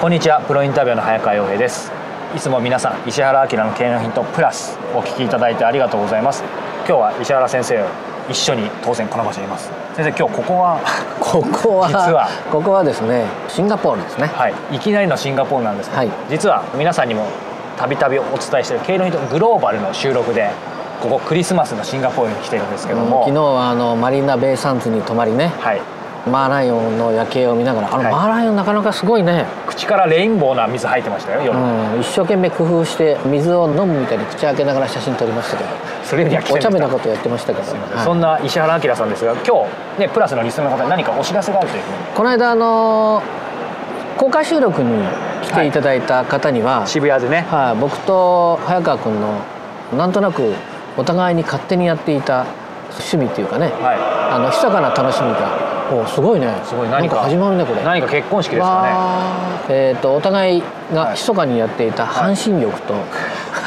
こんにちは。プロインタビューの早川洋平です。いつも皆さん石原明の経営のヒントプラスお聞きいただいてありがとうございます。今日は石原先生一緒に当然この場所にいます。先生今日ここは ここは実は？ここはですねシンガポールですね。はい。いきなりのシンガポールなんですけど、はい。実は皆さんにもたびたびお伝えしている経営のヒントグローバルの収録でここクリスマスのシンガポールに来てるんですけども、昨日はあのマリーナベイサンズに泊まりね。はいマーライオンの夜景を見ながらあの、はい。マーライオンなかなかすごいね、口からレインボーな水入ってましたよ夜、うん、一生懸命工夫して水を飲むみたいに口開けながら写真撮りましたけどそれよりはお茶目なことやってましたけど、はい。そんな石原明さんですが今日ねプラスのリスナーの方に何かお知らせがあるというふうにこの間あの公開収録に来ていただいた方には、渋谷でね。はい、僕と早川君のなんとなくお互いに勝手にやっていた趣味っていうかね、はあの密かな楽しみがおすごいね。すごい。何か。始まるねこれ。い何か結婚式ですかわー。えー、とお互いがはい密かにやっていた半身浴と、ね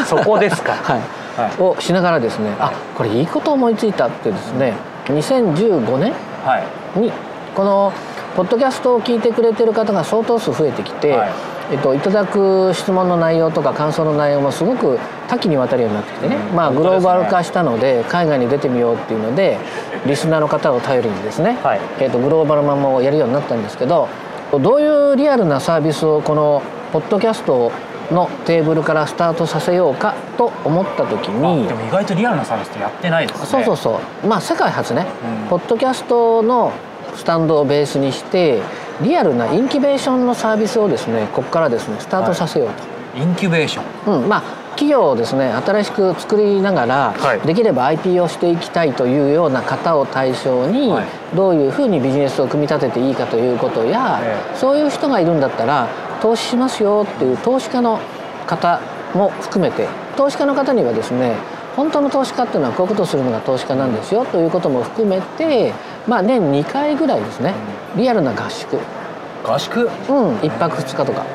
そこですか。はい。はい。をしながらですね、あこれいいこと思いついたってですね2015年はい。にこのポッドキャストを聞いてくれてる方が相当数増えてきて、はいえっと、いただく質問の内容とか感想の内容もすごく多岐にわたるようになってきてね、うん。まあ、グローバル化したので海外に出てみようっていうのでリスナーの方を頼りにですね、はい。えっと、グローバルマンもやるようになったんですけどどういうリアルなサービスをこのポッドキャストのテーブルからスタートさせようかと思った時にあでも意外とリアルなサービスってやってないですね。そうそうそう。まあ世界初ね、うん。ポッドキャストのスタンドをベースにしてリアルなインキュベーションのサービスをですねここからですねスタートさせようと、インキュベーション。うん、まあ企業をですね新しく作りながら、はい。できれば IP をしていきたいというような方を対象に、はい。どういうふうにビジネスを組み立てていいかということや、え。そういう人がいるんだったら投資しますよっていう投資家の方も含めて投資家の方にはですね本当の投資家っていうのはこういうことをするのが投資家なんですよということも含めて、まあ、年2回ぐらいですねリアルな合宿。合宿？うん、1泊2日とか、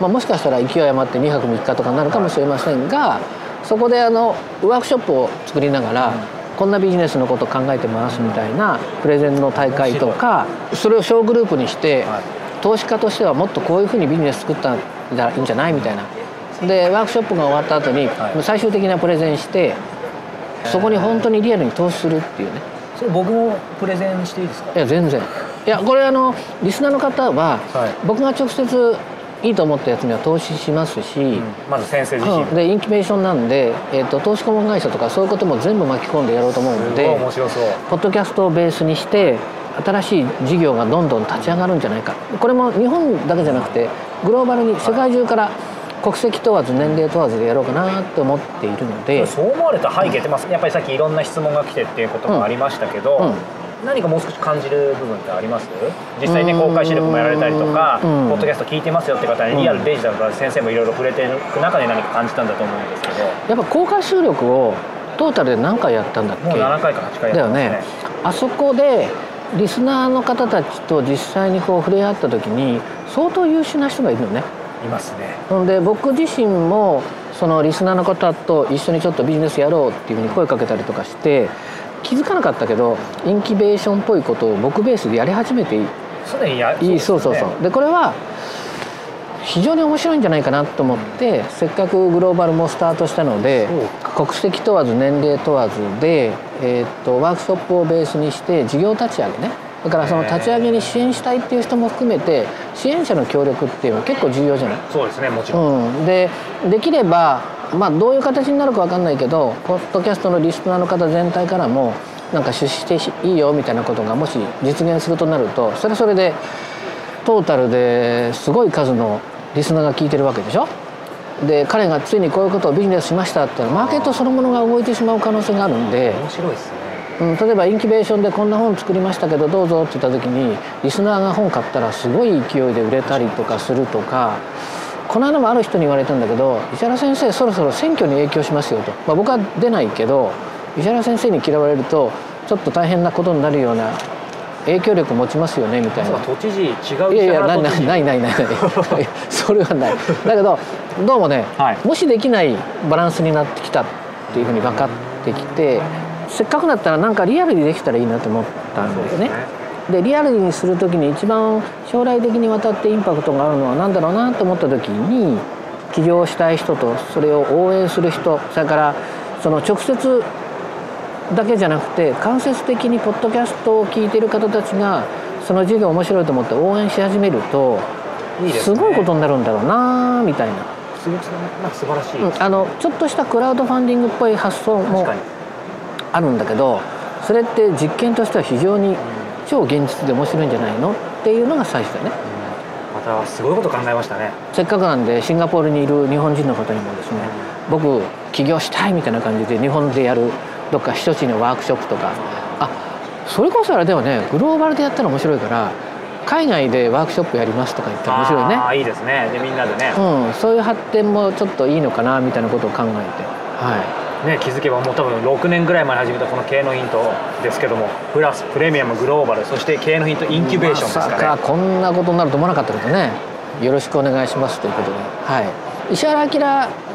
まあ、もしかしたら勢い余って2泊3日とかになるかもしれませんがそこであのワークショップを作りながら、こんなビジネスのことを考えてますみたいなプレゼンの大会とかそれを小グループにして、はい。投資家としてはもっとこういうふうにビジネス作ったらいいんじゃないみたいなでワークショップが終わった後に、はい。最終的なプレゼンしてそこに本当にリアルに投資するっていうね。それ僕もプレゼンしていいですか？いや全然。いやこれあのリスナーの方は、はい。僕が直接いいと思ったやつには投資しますし、まず先生自身うん。でインキュベーションなんで、えー、と投資顧問会社とかそういうことも全部巻き込んでやろうと思うので面白そう。ポッドキャストをベースにして新しい事業がどんどん立ち上がるんじゃないか。これも日本だけじゃなくてグローバルに世界中から国籍問わず年齢問わずでやろうかなって思っているので、そう思われた背景って、まあ、やっぱりさっきいろんな質問が来てっていうこともありましたけど、うん。何かもう少し感じる部分ってあります？実際ね公開収録もやられたりとか、うん。ポッドキャスト聞いてますよって方にリアルデジタルから先生もいろいろ触れてる中で何か感じたんだと思うんですけど。やっぱ公開収録をトータルで何回やったんだっけ？もう7回か8回やってますね。ね。あそこでリスナーの方たちと実際にこう触れ合った時に相当優秀な人がいるのねいますね。ほんで僕自身もそのリスナーの方と一緒にちょっとビジネスやろうっていうふうに声かけたりとかして気づかなかったけどインキュベーションっぽいことを僕ベースでやり始めていい。すでにやいいそうそうですよね。そうでこれは非常に面白いんじゃないかなと思ってせっかくグローバルもスタートしたので国籍問わず年齢問わずで、えーっとワークショップをベースにして事業立ち上げねだからその立ち上げに支援したいっていう人も含めて支援者の協力っていうのは結構重要じゃない？そうですねもちろん、うん、でできれば、まあ、どういう形になるか分かんないけどポッドキャストのリスナーの方全体からもなんか出資していいよみたいなことがもし実現するとなるとそれはそれでトータルですごい数のリスナーが聞いてるわけでしょ？で彼がついにこういうことをビジネスしましたってマーケットそのものが動いてしまう可能性があるんで、面白いですねうん、例えばインキュベーションでこんな本作りましたけどどうぞって言った時にリスナーが本買ったらすごい勢いで売れたりとかするとかこの間もある人に言われたんだけど石原先生そろそろ選挙に影響しますよと、まあ、僕は出ないけど石原先生に嫌われるとちょっと大変なことになるような影響力持ちますよねみたいな。都知事違ういやいやないないないないない。それはない。だけどどうもね、はい。もしできないバランスになってきたっていうふうに分かってきてせっかくだったらなんかリアルにできたらいいなと思ったんですよね。でリアルにする時に一番将来的にわたってインパクトがあるのは何だろうなと思った時に起業したい人とそれを応援する人それからその直接だけじゃなくて間接的にポッドキャストを聞いている方たちがその授業面白いと思って応援し始めるとすね。ごいことになるんだろうなみたいな、すごくなんか素晴らしい、うんあのちょっとしたクラウドファンディングっぽい発想もあるんだけどそれって実験としては非常に超現実で面白いんじゃないの？っていうのが最初だね。またすごいこと考えましたね。せっかくなんでシンガポールにいる日本人の方にもですね僕起業したいみたいな感じで日本でやるどっか避暑地のワークショップとか。あそれこそあれではね。グローバルでやったら面白いから海外でワークショップやりますとか言ったら面白いね。ああいいですね。でみんなでね、うん、そういう発展もちょっといいのかなみたいなことを考えて、はね気づけばもう多分6年ぐらい前に始めたこの経営のヒントですけどもプラスプレミアムグローバルそして経営のヒントインキュベーションですまさかねかこんなことになると思わなかったけどね。よろしくお願いしますということで、はい、石原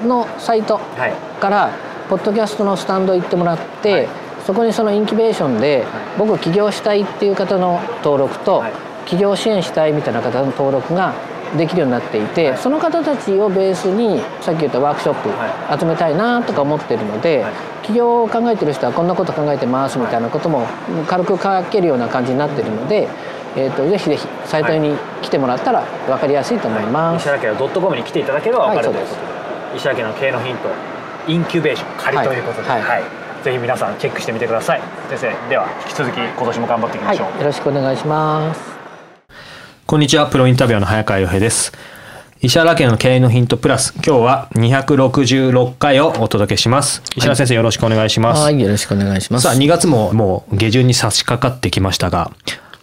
明のサイトはい。からポッドキャストのスタンド行ってもらって、はい。そこにそのインキュベーションで、僕起業したいっていう方の登録と、はい。起業支援したいみたいな方の登録ができるようになっていて、はい。その方たちをベースにさっき言ったワークショッはプ集めたいなとか思ってるので、はい。起業を考えてる人はこんなこと考えてますみたいなことも軽く書けるような感じになってるので、えー、とぜひぜひサイトに来てもらったら分かりやすいと思います。石原家の .com に来ていただければ分かるはいということで、石原家の経営のヒントインキュベーション仮ということで、ははい。い。ぜひ皆さんチェックしてみてください。先生では引き続き今年も頑張っていきはい、ましょう、よろしくお願いします。こんにちは。プロインタビュアーの早川洋平です。石原家の経営のヒントプラス。今日は266回をお届けします。石原先生、よろしくお願いします、はい、よろしくお願いします。さあ2月ももう下旬に差し掛かってきましたが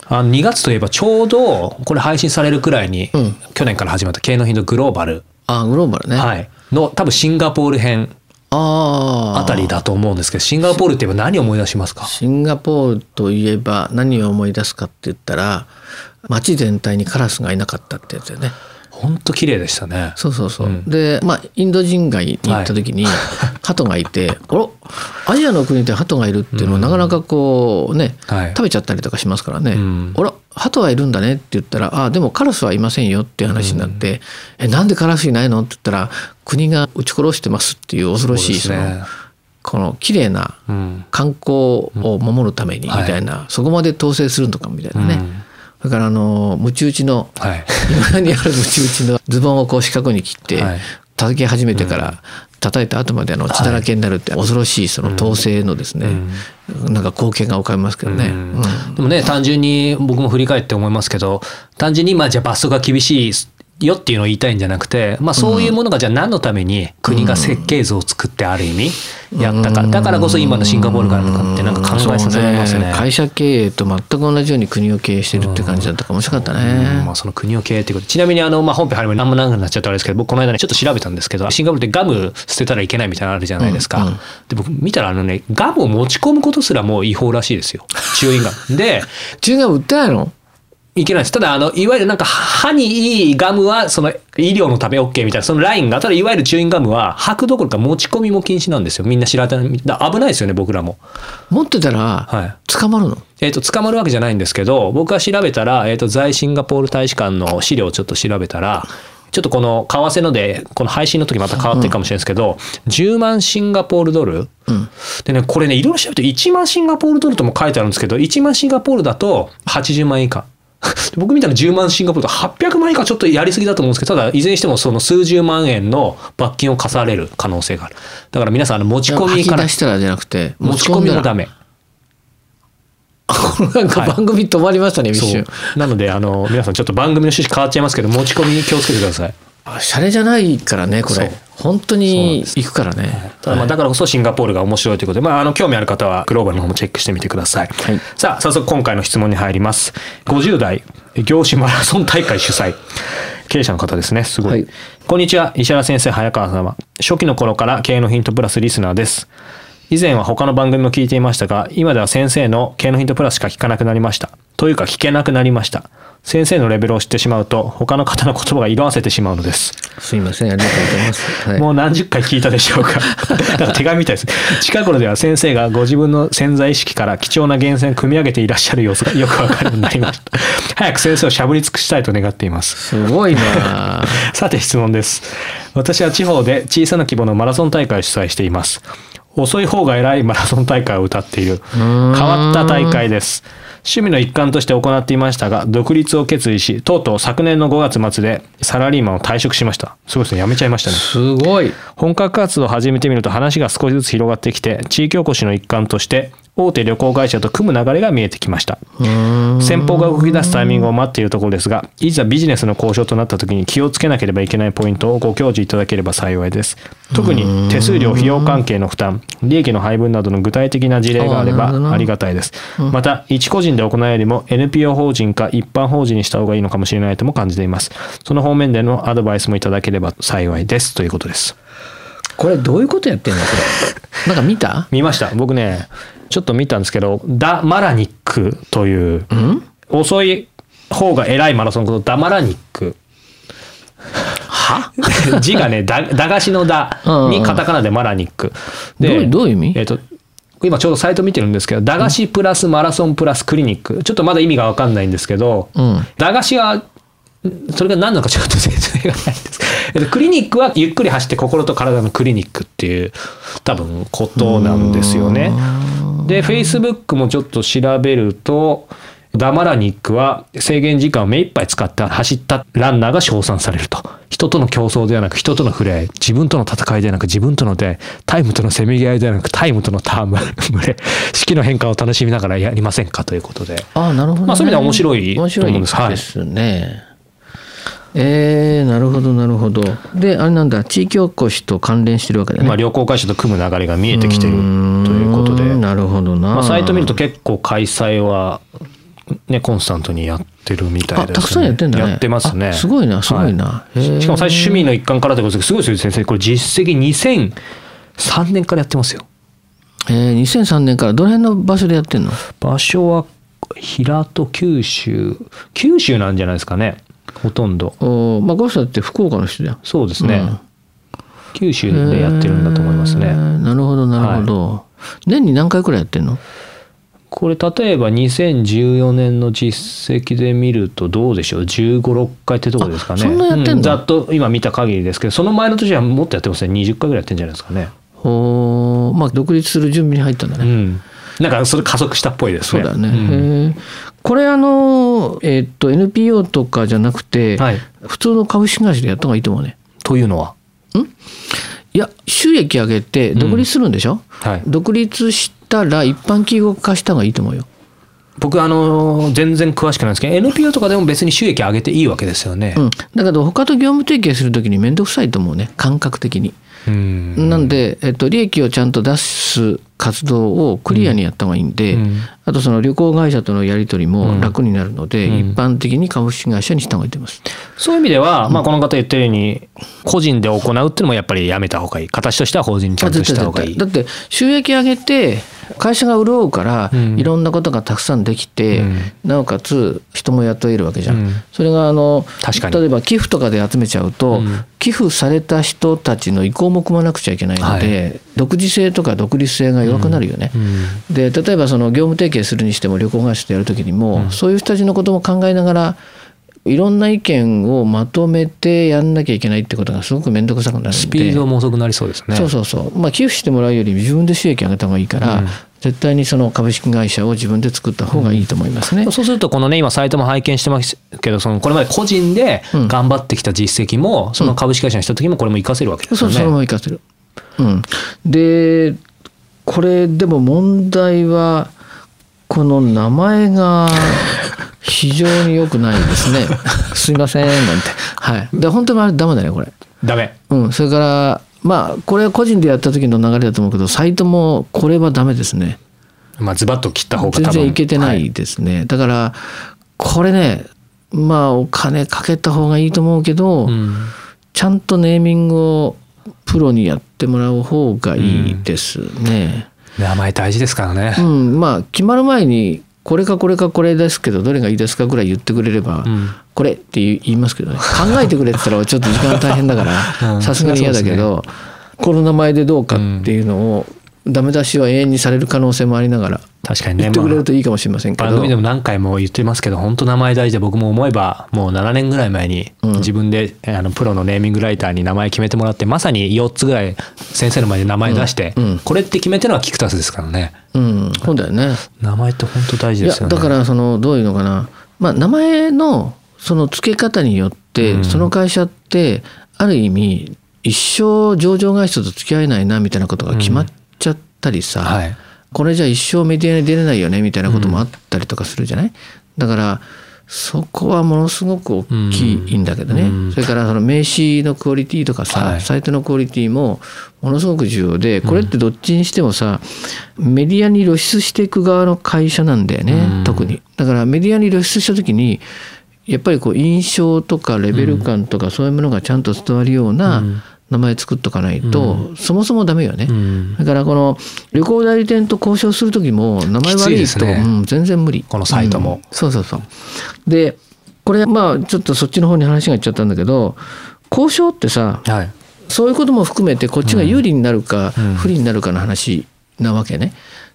あの2月といえばちょうどこれ配信されるくらいに、うん。去年から始まった経営のヒントグローバル、あ、グローバルね。はい、の多分シンガポール編。ああ。あたりだと思うんですけどシンガポールって言えば何を思い出しますか？シンガポールといえば何を思い出すかって言ったら、街全体にカラスがいなかったってやつだよね。本当綺麗でしたね。そうそうそう。うん。で、まあ、インド人街に行った時に、鳩がいて、あら、アジアの国で鳩がいるっていうのはなかなかこうね、はい。食べちゃったりとかしますからね。うん。あら、鳩はいるんだねって言ったら、あ、でもカラスはいませんよっていう話になって、え、なんでカラスいないのって言ったら、国が撃ち殺してますっていう恐ろしい、その、この綺麗なうん。観光を守るためにみたいな、そこまで統制するのかみたいなね、うんだからあのムチ打ちのはい。今にあるムチ打ちのズボンをこう四角に切って、はい。叩き始めてから叩いた後まであの血だらけになるって恐ろしいその統制のですね、なんか光景が浮かびますけどね。うん。うん。でもね単純に僕も振り返って思いますけど単純にまあじゃあ罰則が厳しいよっていうのを言いたいんじゃなくて、まあ、そういうものがじゃあ何のために国が設計図を作ってある意味やったか。だからこそ今のシンガポールがあるのかってなんか考えさせられますね。そう会社経営と全く同じように国を経営してるって感じだったから面白かったね。うん。まあ、その国を経営ということ。でちなみにあの、まあ、本編入る前にあんま長くなっちゃったあれですけど僕この間ねちょっと調べたんですけどシンガポールってガム捨てたらいけないみたいなのあるじゃないですか、うん。うんで僕見たらあのねガムを持ち込むことすらもう違法らしいですよ。チューインガム。でチューインガム売ってないの？いけないです。ただあのいわゆるなんか歯にいいガムはその医療のため OK みたいなそのラインがただいわゆるチューインガムは吐くどころか持ち込みも禁止なんですよ。みんな知らない。だ危ないですよね僕らも。持ってたらはい。捕まるの、えっと捕まるわけじゃないんですけど僕が調べたら、えっと在シンガポール大使館の資料をちょっと調べたらちょっとこの為替のでこの配信の時また変わってるかもしれないですけど、10万シンガポールドル、でねこれねいろいろ調べて1万シンガポールドルとも書いてあるんですけど1万シンガポールだと80万円以下 僕みたいな10万シンガポールと800万円以下ちょっとやりすぎだと思うんですけどただいずれにしてもその数十万円の罰金を課される可能性がある。だから皆さん持ち込みから出したらじゃなくて持ち込みもダメ。なんか番組止まりましたね、一そ瞬う。なのであの皆さんちょっと番組の趣旨変わっちゃいますけど持ち込みに気をつけてください。あシャレじゃないからねこそう。れ本当に行くからね。ただまあだからこそシンガポールが面白いということで、まあ、あの興味ある方はグローバルの方もチェックしてみてください、はい。さあ早速今回の質問に入ります。50代業種マラソン大会主催。経営者の方ですね。すごい、はい。こんにちは石原先生早川様。初期の頃から経営のヒントプラスリスナーです。以前は他の番組も聞いていましたが今では先生の経営のヒントプラスしか聞かなくなりました。というか聞けなくなりました先生のレベルを知ってしまうと他の方の言葉が色あせてしまうのですすいませんありがとうございます、はいもう何十回聞いたでしょうか。か手紙みたいです。近頃では先生がご自分の潜在意識から貴重な源泉を組み上げていらっしゃる様子がよくわかるようになりました。早く先生をしゃぶり尽くしたいと願っています。すごいなさて質問です。私は地方で小さな規模のマラソン大会を主催しています。遅い方が偉いマラソン大会を歌っている変わった大会です。趣味の一環として行っていましたが、独立を決意し、とうとう昨年の5月末でサラリーマンを退職しました。すごいですね。辞めちゃいましたね。すごい本格活動を始めてみると話が少しずつ広がってきて地域おこしの一環として大手旅行会社と組む流れが見えてきました。先方が動き出すタイミングを待っているところですがいざビジネスの交渉となった時に気をつけなければいけないポイントをご教示いただければ幸いです。特に手数料費用関係の負担利益の配分などの具体的な事例があればありがたいです。また一個人で行うよりも NPO 法人か一般法人にした方がいいのかもしれないとも感じています。その方面でのアドバイスもいただければ幸いです。ということです。これどういうことやってんの？これ。なんか見た？見ました。僕ねちょっと見たんですけどダ・マラニックという、遅い方が偉いマラソンのことダ・マラニック。は？字がねだ駄菓子の「だ」にカタカナでマラニック。どういうどういう意味？えっと今ちょうどサイト見てるんですけど駄菓子プラスマラソンプラスクリニック。ちょっとまだ意味が分かんないんですけど、うん。駄菓子はそれが何なのかちょっと説明がないです。えっとクリニックはゆっくり走って心と体のクリニックっていう多分ことなんですよね。で、Facebook もちょっと調べると、ダマラニックは制限時間を目いっぱい使って走ったランナーが称賛されると。人との競争ではなく人との触れ合い、自分との戦いではなく自分との出会い、タイムとのせめぎ合いではなくタイムとのターム、群れ、四季の変化を楽しみながらやりませんか？ということで。ああなるほど、ね、まあそういう意味では面白い面白と思うんです。はい。ですね、えー、なるほどなるほど。であれなんだ。地域おこしと関連してるわけだね。まあ、旅行会社と組む流れが見えてきてるということで、うんなるほどな、まあ、サイト見ると結構開催は、ね、コンスタントにやってるみたいです、ね、あたくさんやってんだね。やってますね。あすごいなすごいな。はへー。しかも最初趣味の一環からということですごいですよ先生。これ実績2003年からやってますよ。えー、2003年からどの辺の場所でやってんの？場所は平戸九州。九州なんじゃないですかねほとんど。おーまあゴースターって福岡の人じゃん。そうですね、九州でやってるんだと思いますね、えーなるほどなるほど、年に何回くらいやってんの？これ例えば2014年の実績で見るとどうでしょう？1 5 6回ってとこですかね。あそんなやってんだ。うざっと今見た限りですけどその前の年はもっとやってますね20回ぐらいやってんじゃないですかね。ほーまあ独立する準備に入ったんだね、うんなんかそれ加速したっぽいですね。そうだよね、ん。へーこれあの、えーっと NPO とかじゃなくて、はい。普通の株式会社でやった方がいいと思うね。というのは？いや収益上げて独立するんでしょ、はい。独立したら一般企業化した方がいいと思うよ、僕あの全然詳しくないんですけど NPO とかでも別に収益上げていいわけですよね。うん、だけど他と業務提携するときに面倒くさいと思うね。感覚的に、うんなんで、えっと、利益をちゃんと出す活動をクリアにやった方がいいんで、うん。あとその旅行会社とのやり取りも楽になるので、うん。一般的に株式会社にした方がいいと思います。そういう意味では、まあ、この方言ってるように個人で行うっていうのもやっぱりやめた方がいい。形としては法人にちゃんとした方がいい。だって収益上げて会社が潤うから、うん。いろんなことがたくさんできて、うん。なおかつ人も雇えるわけじゃん、うん。それがあの例えば寄付とかで集めちゃうと、うん。寄付された人たちの意向も組まなくちゃいけないので、独自性とか独立性が弱くなるよね。うん。で例えばその業務提携するにしても旅行会社とやるときにも、そういう人たちのことも考えながらいろんな意見をまとめてやんなきゃいけないってことがすごく面倒くさくなるんで。スピードも遅くなりそうですね。そうそうそう、まあ、寄付してもらうより自分で収益上げた方がいいから、うん絶対にその株式会社を自分で作った方がいいと思いますね。そうするとこのね今サイトも拝見してますけどそのこれまで個人でうん頑張ってきた実績も、その株式会社にした時もこれも活かせるわけですよね。そのまま活かせる。うん、でこれでも問題はこの名前が 非常に良くないですね。すいませんなんて。はい。で本当にあれダメだねこれ。ダメうん。それからまあこれは個人でやった時の流れだと思うけどサイトもこれはダメですね。まあズバッと切った方が全然いけてなはい。ですね、だからこれねまあお金かけた方がいいと思うけど、うん。ちゃんとネーミングをプロにやってもらう方がいいですね。名前大事ですからね。う。ん、まあ決まる前にこれかこれかこれですけどどれがいいですかぐらい言ってくれれば、うんこれって言いますけどね。考えてくれって言ったらちょっと時間が大変だかうん。らさすがに嫌だけど、この名前でどうかっていうのを、ダメ出しは永遠にされる可能性もありながら確かにね。言ってくれまあるといいかもしれませんけど、番組でも何回も言ってますけど本当名前大事で僕も思えばもう7年ぐらい前にうん。自分であのプロのネーミングライターに名前決めてもらってまさに4つぐらい先生の前で名前出してうん。うん。これって決めてるのはキクタスですからね。うん、そうだよね。名前って本当大事ですよね。だからそのどういうのかな、まあ、名前のその付け方によって、うん。その会社ってある意味一生上場会社と付き合えないなみたいなことが決まっちゃったりさ、はい。これじゃ一生メディアに出れないよねみたいなこともあったりとかするじゃない、だからそこはものすごく大きいんだけどね、うん。それからその名刺のクオリティとかさ、はい。サイトのクオリティもものすごく重要でこれってどっちにしてもさメディアに露出していく側の会社なんだよね、うん。特に。だからメディアに露出した時にやっぱりこう印象とかレベル感とかそういうものがちゃんと伝わるような名前作っとかないと、そもそもダメよね。うん。だからこの旅行代理店と交渉する時も名前悪いといですね。うん、全然無理。このサイトも。うん。そうそうそう。でこれまあちょっとそっちの方に話がいっちゃったんだけど交渉ってさはい。そういうことも含めてこっちが有利になるかうん。不利になるかの話なわけね。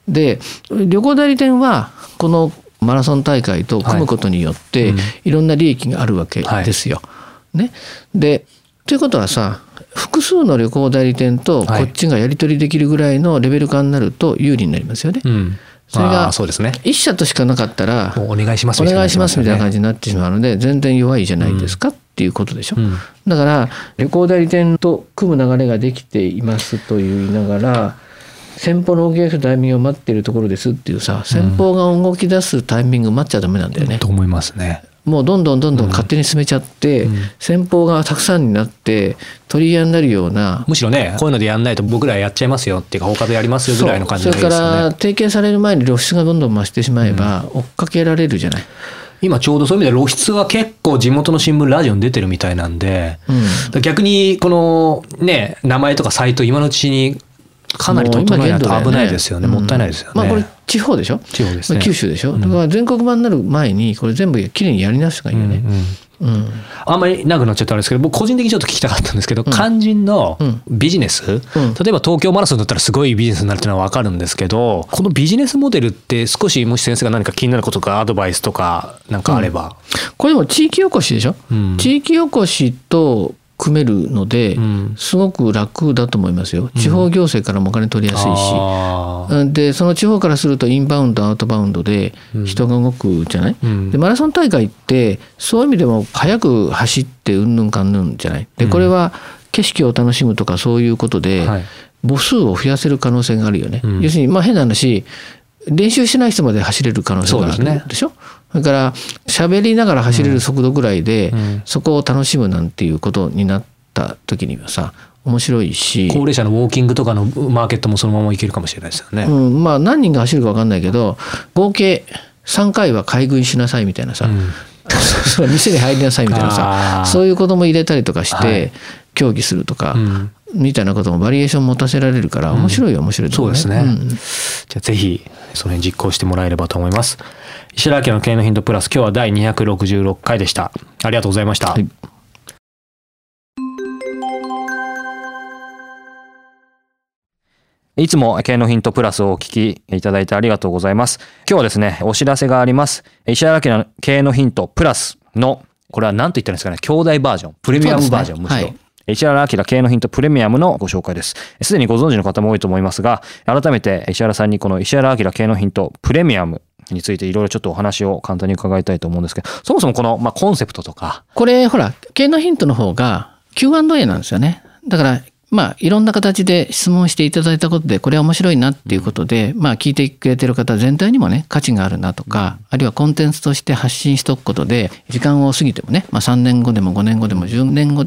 で旅行代理店はこのマラソン大会と組むことによってはい。ろんな利益があるわけですよ。ね、でということはさ複数の旅行代理店とこっちがやり取りできるぐらいのレベル感になると有利になりますよね。うん。それがあーそうですね。一社としかなかったらお願いしますお願いしますみたいな感じじになってしまうので全然弱いじゃないですかっていうことでしょ。うん。だから旅行代理店と組む流れができていますと言いながら先方の動き出すタイミングを待っているところですっていうさ先方が動き出すタイミング待っちゃダメなんだよね。と思いますね。もうどんどんどんどん勝手に進めちゃって、うん。先方がたくさんになって取り合いになるようなむしろねこういうのでやんないと僕らやっちゃいますよっていうか他でやりますよぐらいの感じそうそれから提携される前に露出がどんどん増してしまえば追っかけられるじゃない。今ちょうどそういう意味で露出は結構地元の新聞ラジオに出てるみたいなんで、うん。逆にこのね名前とかサイト今のうちにかなり整えないと危ないですよね。もったいないですよね、まあこれ地方でしょ？地方ですね。まあ九州でしょ、だから全国版になる前にこれ全部きれいにやり直した方がいいよね。うんうん。うん。あんまり長くなっちゃったんですけど僕個人的にちょっと聞きたかったんですけど、肝心のうん。ビジネス、うん。例えば東京マラソンだったらすごいビジネスになるっていうのは分かるんですけどこのビジネスモデルって少しもし先生が何か気になることとかアドバイスとかなんかあれば、これでも地域おこしでしょ、うん。地域おこしと組めるので、うん。すごく楽だと思いますよ。地方行政からもお金取りやすいし、あー。でその地方からするとインバウンドアウトバウンドで人が動くじゃない、うん。でマラソン大会ってそういう意味でも速く走ってうんぬんかんぬんじゃない？でこれは景色を楽しむとかそういうことではい。母数を増やせる可能性があるよね、うん。要するにまあ変な話練習してない人まで走れる可能性があそうですね。るでしょ？それから喋りながら走れる速度ぐらいで、うん。そこを楽しむなんていうことになった時にはさ面白いし。高齢者のウォーキングとかのマーケットもそのままいけるかもしれないですよね。うん、まあ何人が走るか分かんないけど合計3回は買い食いしなさいみたいなさ、うん。店に入りなさいみたいなさ。そういうことも入れたりとかして、はい。協議するとか、うんみたいなこともバリエーション持たせられるから面白いよ面白いと思そうですね。んじゃあぜひその辺実行してもらえればと思います。石原明の経営のヒントプラス今日は第266回でした。ありがとうございました。はいいつも経営のヒントプラスをお聞きいただいてありがとうございます。今日はですね、お知らせがあります。石原明の経営のヒントプラスのこれは何と言ったらいいんですかね、兄弟バージョン、プレミアムバージョン、むしろ。はい石原明経営のヒントプレミアムのご紹介です。すでにご存知の方も多いと思いますが、改めて石原さんにこの石原明経営のヒントプレミアムについていろいろちょっとお話を簡単に伺いたいと思うんですけど、そもそもこの、まあ、コンセプトとか、これほら経営のヒントの方が Q&A なんですよね。だからまあいろんな形で質問していただいたことでこれは面白いなっていうことで、まあ聞いてくれてる方全体にもね価値があるなとか、あるいはコンテンツとして発信しておくことで時間を過ぎてもね、まあ、3年後でも5年後でも10年後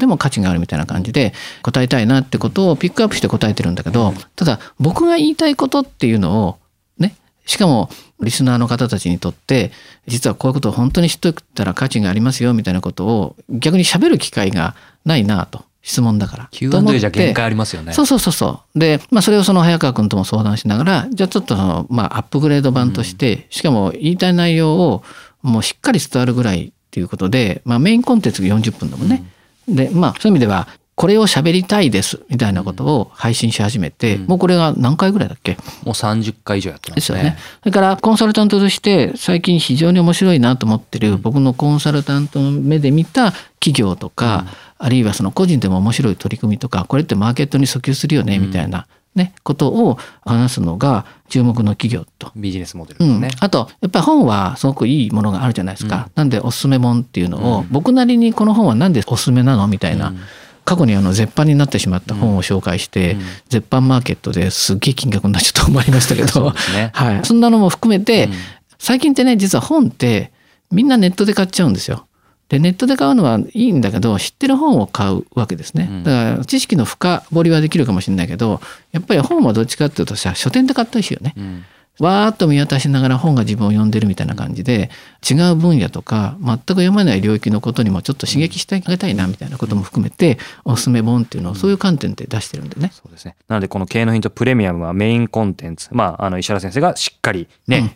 でも価値があるみたいな感じで答えたいなってことをピックアップして答えてるんだけどただ僕が言いたいことっていうのをねしかもリスナーの方たちにとって実はこういうことを本当に知っておいたら価値がありますよみたいなことを逆に喋る機会がないなと質問だから。Q&A てじゃ限界ありますよね。そうそうそうそう。で、まあそれをその早川君とも相談しながら、じゃあちょっとその、まあアップグレード版として、しかも言いたい内容をもうしっかり伝わるぐらいっていうことで、まあメインコンテンツが40分だもんね。で、まあそういう意味では、これを喋りたいですみたいなことを配信し始めて、もうこれが何回ぐらいだっけ？もう30回以上やってまね。ですすよね。それからコンサルタントとして最近非常に面白いなと思ってる、僕のコンサルタントの目で見た企業とか、あるいはその個人でも面白い取り組みとかこれってマーケットに訴求するよねみたいな、ね、ことを話すのが注目の企業と。ビジネスモデルうんですね。、あとやっぱり本はすごくいいものがあるじゃないですか。なんでおすすめ本っていうのを、僕なりにこの本はなんでおすすめなのみたいな、過去にあの絶版になってしまった本を紹介して、絶版マーケットですっげえ金額になっちゃったと思いましたけど ねはい、そんなのも含めて、最近ってね実は本ってみんなネットで買っちゃうんですよ。でネットで買うのはいいんだけど知ってる本を買うわけですね。だから知識の深掘りはできるかもしれないけどやっぱり本はどっちかっていうとさ書店で買ったりしよね。うんわーっと見渡しながら本が自分を読んでるみたいな感じで違う分野とか全く読まない領域のことにもちょっと刺激してあげたいなみたいなことも含めておすすめ本っていうのをそういう観点で出してるんでね。そうですね。なので、この経営のヒントプレミアムはメインコンテンツ。まあ、あの、石原先生がしっかりね、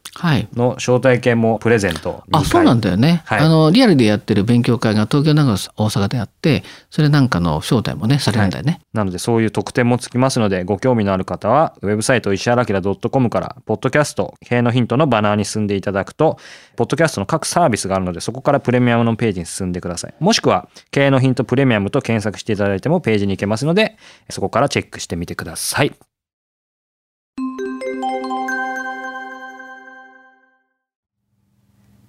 の招待券もプレゼントあ、そうなんだ。だよね。はいあの、リアルでやってる勉強会が東京、長野、大阪であって、それなんかの招待もね、されるんだよね。なのでそういう特典もつきますのでご興味のある方はウェブサイト石原明 .com からポッドキャスト経営のヒントのバナーに進んでいただくとポッドキャストの各サービスがあるのでそこからプレミアムのページに進んでくださいもしくは経営のヒントプレミアムと検索していただいてもページに行けますのでそこからチェックしてみてください